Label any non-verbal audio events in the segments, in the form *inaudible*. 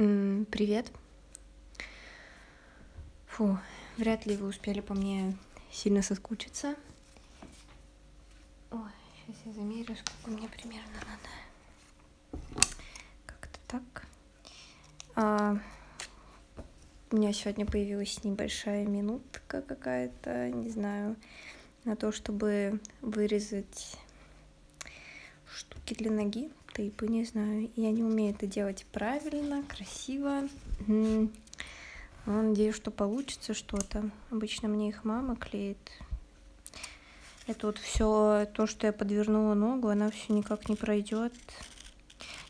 Привет. Фу, вряд ли вы успели по мне сильно соскучиться. Ой, сейчас я замерю, сколько мне примерно надо. Как-то так. А, у меня сегодня появилась небольшая минутка какая-то, не знаю, на то, чтобы вырезать штуки для ноги, тейпы, не знаю. Я не умею это делать правильно, красиво. Надеюсь, что получится что-то. Обычно мне их мама клеит. Это вот все то, что я подвернула ногу, она все никак не пройдет.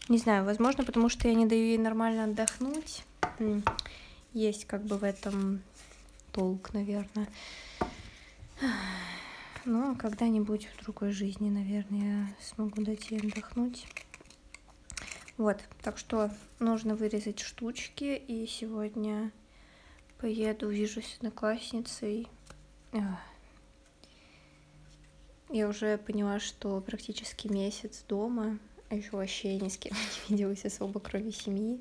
Не знаю, возможно, потому что я не даю ей нормально отдохнуть. Есть как бы в этом толк, наверное. Но когда-нибудь в другой жизни, наверное, я смогу дать ей отдохнуть. Вот, так что нужно вырезать штучки, и сегодня поеду, вижусь с одноклассницей. Я уже поняла, что практически месяц дома, а еще вообще ни с кем *laughs* не виделась особо, кроме семьи.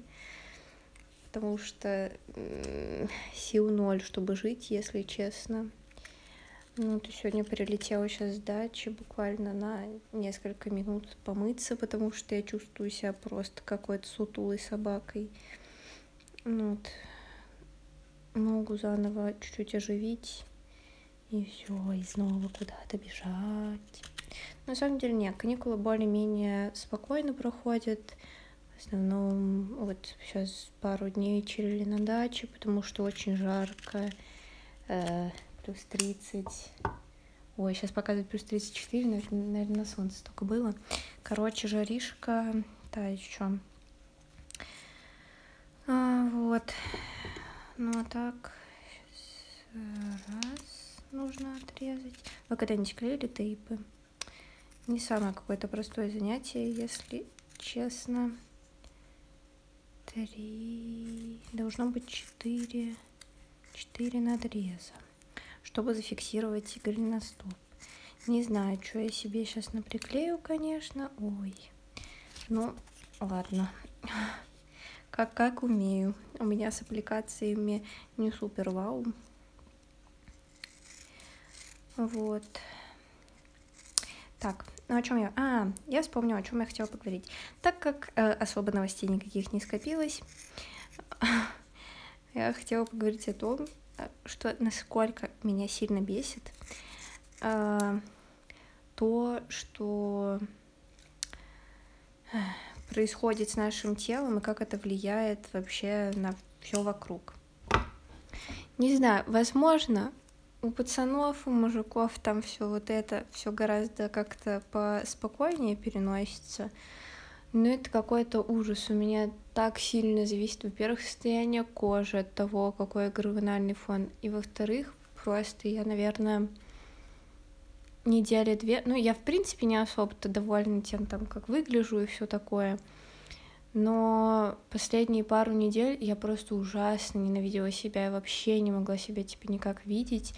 Потому что сил ноль, чтобы жить, если честно. Ну, ты сегодня прилетела сейчас с дачи буквально на несколько минут помыться, потому что я чувствую себя просто какой-то сутулой собакой. Ну, вот. Ногу заново чуть-чуть оживить. И все, и снова куда-то бежать. На самом деле нет, каникулы более-менее спокойно проходят. В основном вот сейчас пару дней чилили на даче, потому что очень жарко. Плюс 30. Ой, сейчас показывает плюс 34, наверное, наверное, на солнце только было. Короче, жаришка, та еще. А, вот. Ну а так, раз нужно отрезать. Вы когда-нибудь клеили тейпы? Не самое какое-то простое занятие, если честно. Три, должно быть четыре, четыре надреза чтобы зафиксировать голеностоп. Не знаю, что я себе сейчас наприклею, конечно. Ой, ну, ладно. *laughs* Как, как умею. У меня с аппликациями не супер вау. Вот. Так, ну о чем я? А, я вспомнила, о чем я хотела поговорить. Так как э, особо новостей никаких не скопилось, *laughs* я хотела поговорить о том, что насколько меня сильно бесит э, то, что происходит с нашим телом и как это влияет вообще на все вокруг. Не знаю, возможно, у пацанов, у мужиков там все вот это все гораздо как-то поспокойнее переносится. Ну, это какой-то ужас. У меня так сильно зависит, во-первых, состояние кожи от того, какой гормональный фон. И во-вторых, просто я, наверное, недели две. Ну, я, в принципе, не особо-то довольна тем, там, как выгляжу и все такое. Но последние пару недель я просто ужасно ненавидела себя. Я вообще не могла себя, типа, никак видеть.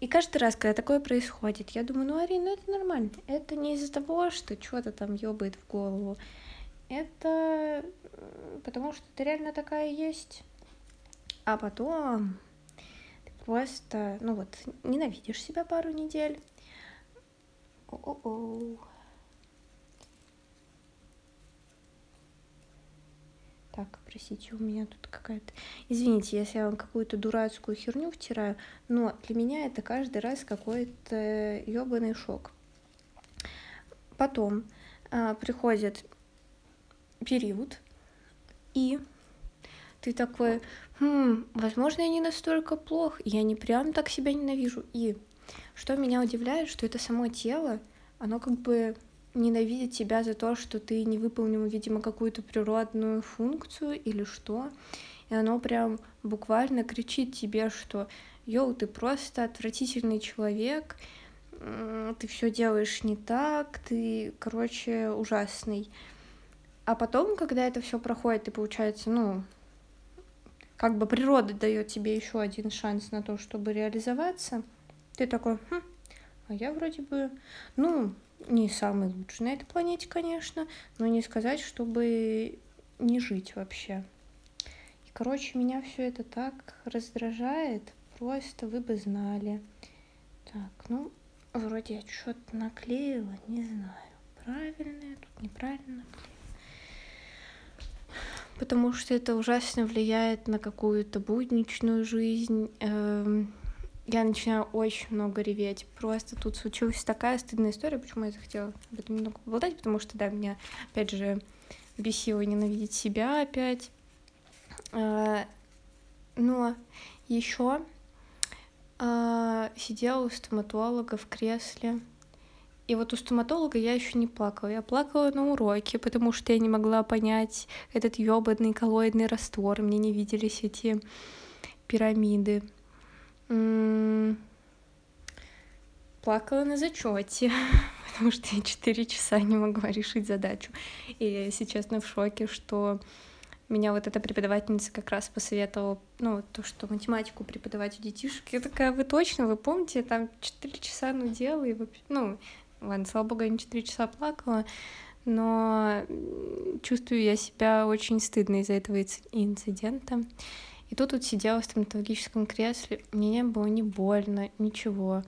И каждый раз, когда такое происходит, я думаю, ну, Арина, это нормально. Это не из-за того, что что-то там ёбает в голову. Это потому что ты реально такая есть. А потом ты просто, ну вот, ненавидишь себя пару недель. О-о-о. Так, простите, у меня тут какая-то... Извините, если я вам какую-то дурацкую херню втираю, но для меня это каждый раз какой-то ебаный шок. Потом а, приходит период, и ты такой, хм, возможно, я не настолько плох, я не прям так себя ненавижу. И что меня удивляет, что это само тело, оно как бы ненавидит тебя за то, что ты не выполнил, видимо, какую-то природную функцию или что. И оно прям буквально кричит тебе, что йоу, ты просто отвратительный человек, ты все делаешь не так, ты, короче, ужасный. А потом, когда это все проходит, и получается, ну, как бы природа дает тебе еще один шанс на то, чтобы реализоваться, ты такой, хм, а я вроде бы, ну, не самый лучший на этой планете, конечно, но не сказать, чтобы не жить вообще. И, короче, меня все это так раздражает, просто вы бы знали. Так, ну, вроде я что-то наклеила, не знаю, правильно я тут, неправильно наклеила. Потому что это ужасно влияет на какую-то будничную жизнь. Я начинаю очень много реветь. Просто тут случилась такая стыдная история, почему я захотела об этом немного поболтать, потому что, да, меня, опять же, бесило ненавидеть себя опять. А, но еще а, сидела у стоматолога в кресле. И вот у стоматолога я еще не плакала. Я плакала на уроке, потому что я не могла понять этот ёбаный коллоидный раствор. Мне не виделись эти пирамиды плакала на зачете, *laughs* потому что я 4 часа не могла решить задачу. И я, если в шоке, что меня вот эта преподавательница как раз посоветовала, ну, то, что математику преподавать у детишек. Я такая, вы точно, вы помните, я там 4 часа нудела, и вообще, ну, ладно, слава богу, я не 4 часа плакала, но чувствую я себя очень стыдно из-за этого инцидента. И тут вот сидела в стоматологическом кресле, мне не было ни больно, ничего.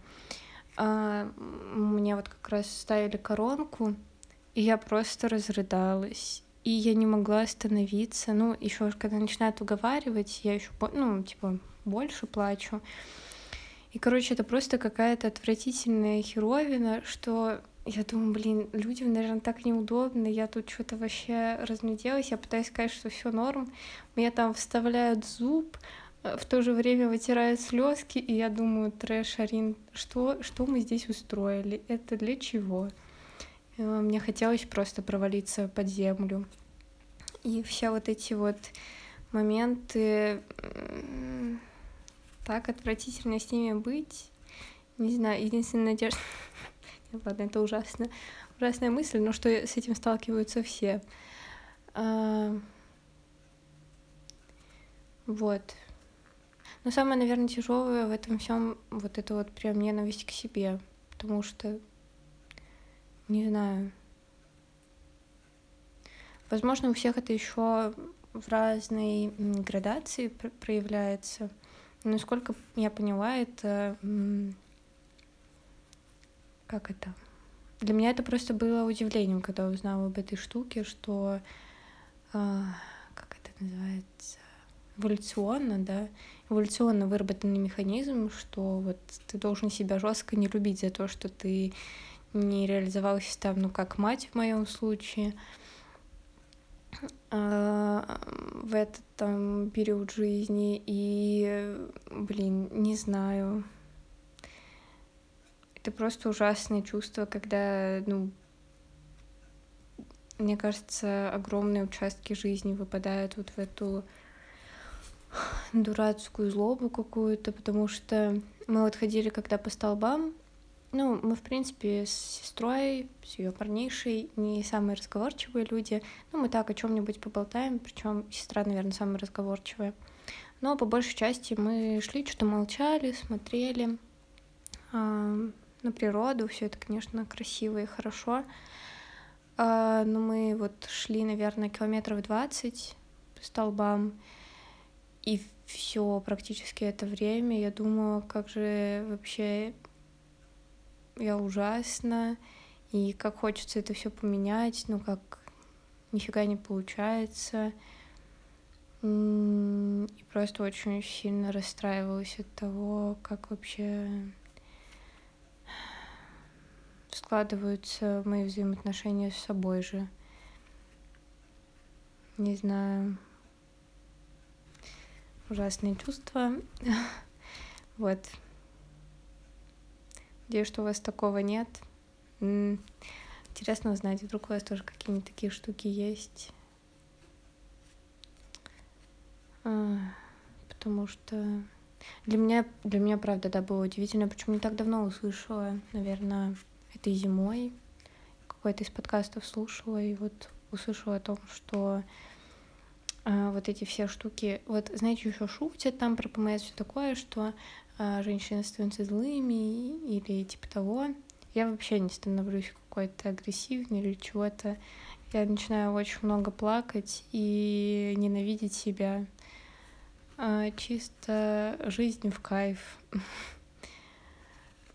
А, мне вот как раз ставили коронку, и я просто разрыдалась. И я не могла остановиться. Ну, еще когда начинают уговаривать, я еще, ну, типа, больше плачу. И, короче, это просто какая-то отвратительная херовина, что я думаю, блин, людям, наверное, так неудобно, я тут что-то вообще разnuделась, я пытаюсь сказать, что все норм, мне там вставляют зуб, э, в то же время вытирают слезки, и я думаю, трэш, Арин, что, что мы здесь устроили? Это для чего? Э, мне хотелось просто провалиться под землю. И все вот эти вот моменты, так отвратительно с ними быть. Не знаю, единственная надежда... Ладно, это ужасно. Ужасная мысль, но что с этим сталкиваются все. А... Вот. Но самое, наверное, тяжелое в этом всем вот это вот прям ненависть к себе. Потому что, не знаю, возможно, у всех это еще в разной градации проявляется. Насколько я поняла, это как это? Для меня это просто было удивлением, когда узнала об этой штуке, что э, как это называется эволюционно, да, эволюционно выработанный механизм, что вот ты должен себя жестко не любить за то, что ты не реализовался там, ну как мать в моем случае, а, в этот там период жизни и, блин, не знаю, это просто ужасное чувство, когда, ну, мне кажется, огромные участки жизни выпадают вот в эту дурацкую злобу какую-то, потому что мы вот ходили когда по столбам, ну, мы, в принципе, с сестрой, с ее парнейшей, не самые разговорчивые люди. Ну, мы так о чем-нибудь поболтаем, причем сестра, наверное, самая разговорчивая. Но по большей части мы шли, что-то молчали, смотрели на природу, все это, конечно, красиво и хорошо. А, но мы вот шли, наверное, километров 20 по столбам, и все практически это время я думала, как же вообще я ужасно, и как хочется это все поменять, ну как нифига не получается. И просто очень сильно расстраивалась от того, как вообще складываются мои взаимоотношения с собой же. Не знаю. Ужасные чувства. *laughs* Вот. Надеюсь, что у вас такого нет. Интересно узнать, вдруг у вас тоже какие-нибудь такие штуки есть. А, потому что для меня, для меня, правда, да, было удивительно, почему не так давно услышала, наверное, этой зимой какой-то из подкастов слушала и вот услышала о том, что а, вот эти все штуки, вот знаете, еще шутят там про ПМС, все такое, что а, женщины становятся злыми или типа того. я вообще не становлюсь какой-то агрессивной или чего-то. Я начинаю очень много плакать и ненавидеть себя. А, чисто жизнь в кайф.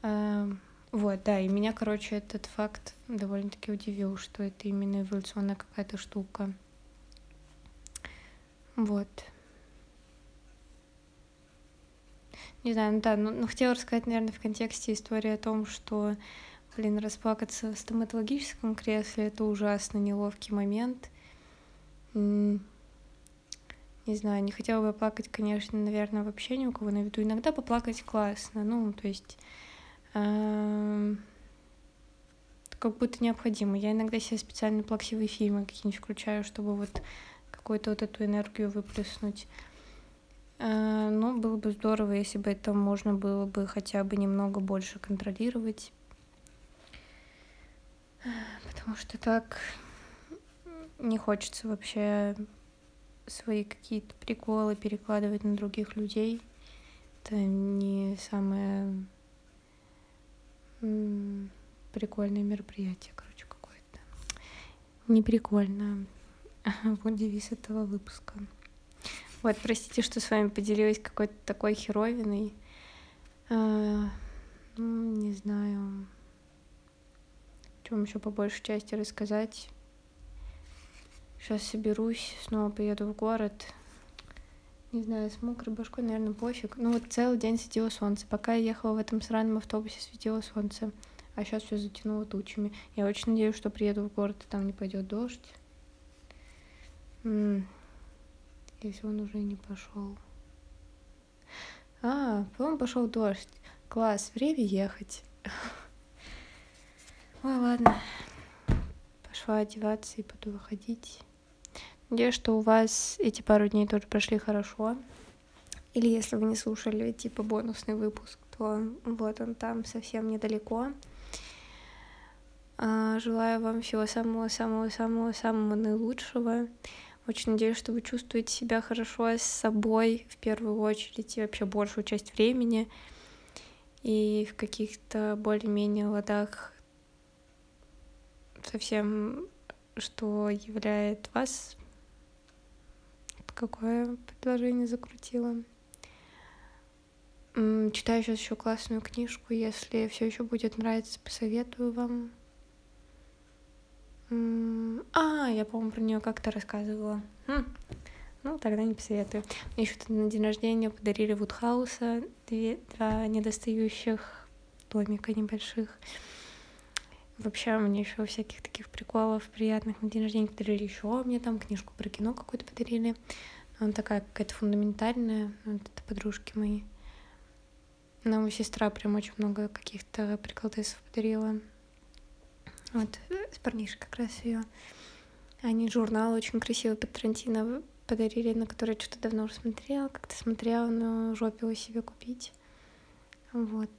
*laughs* вот, да, и меня, короче, этот факт довольно-таки удивил, что это именно эволюционная какая-то штука. Вот. Не знаю, ну да, ну, ну хотела рассказать, наверное, в контексте истории о том, что, блин, расплакаться в стоматологическом кресле — это ужасно неловкий момент. Не знаю, не хотела бы плакать, конечно, наверное, вообще ни у кого на виду. Иногда поплакать классно, ну, то есть как будто необходимо. Я иногда себе специально плаксивые фильмы какие-нибудь включаю, чтобы вот какую-то вот эту энергию выплеснуть. Э, ну, было бы здорово, если бы это можно было бы хотя бы немного больше контролировать. Потому что так не хочется вообще свои какие-то приколы перекладывать на других людей. Это не самое прикольное мероприятие, короче, какое-то. Не прикольно. *laughs* Вот девиз этого выпуска. Вот, простите, что с вами поделилась какой-то такой херовиной. А, ну, не знаю, чем еще по большей части рассказать. Сейчас соберусь, снова поеду в город. Не знаю, с мокрой башкой, наверное, пофиг. Ну вот целый день светило солнце. Пока я ехала в этом сраном автобусе, светило солнце. А сейчас все затянуло тучами. Я очень надеюсь, что приеду в город, и там не пойдет дождь. М если он уже не пошел. А, по-моему, пошел дождь. Класс, время ехать. *laughs* Ой, ладно. Пошла одеваться и буду выходить. Надеюсь, что у вас эти пару дней тоже прошли хорошо. Или если вы не слушали, типа, бонусный выпуск, то вот он там совсем недалеко. А, желаю вам всего самого-самого-самого-самого наилучшего. Очень надеюсь, что вы чувствуете себя хорошо с собой в первую очередь и вообще большую часть времени. И в каких-то более-менее ладах совсем, что являет вас. Какое предложение закрутила? Читаю сейчас еще классную книжку. Если все еще будет нравиться, посоветую вам. А, я, по-моему, про нее как-то рассказывала. Хм. Ну, тогда не посоветую. Мне еще на день рождения подарили Вудхауса две, два недостающих домика небольших. Вообще, мне еще всяких таких приколов приятных на день рождения подарили еще. Мне там книжку про кино какую-то подарили. Она такая какая-то фундаментальная. Вот это подружки мои. Нам сестра прям очень много каких-то приколдесов подарила. Вот, с парнишей как раз ее. Они журнал очень красивый под Тарантино подарили, на который что-то давно уже смотрела, как-то смотрела, но жопила себе купить. Вот.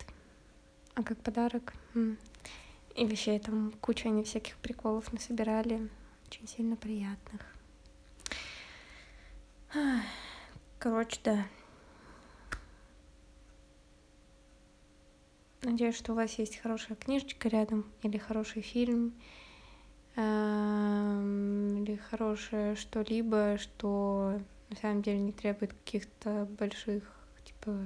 А как подарок? И вещей там куча они всяких приколов насобирали, очень сильно приятных. Короче, да, Надеюсь, что у вас есть хорошая книжечка рядом, или хороший фильм, эм, или хорошее что-либо, что на самом деле не требует каких-то больших, типа,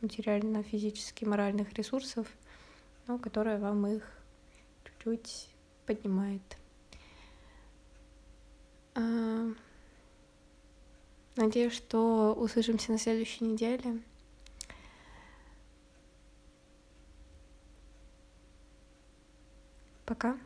материально-физически моральных ресурсов, но которое вам их чуть-чуть поднимает. Эм, надеюсь, что услышимся на следующей неделе. Пока.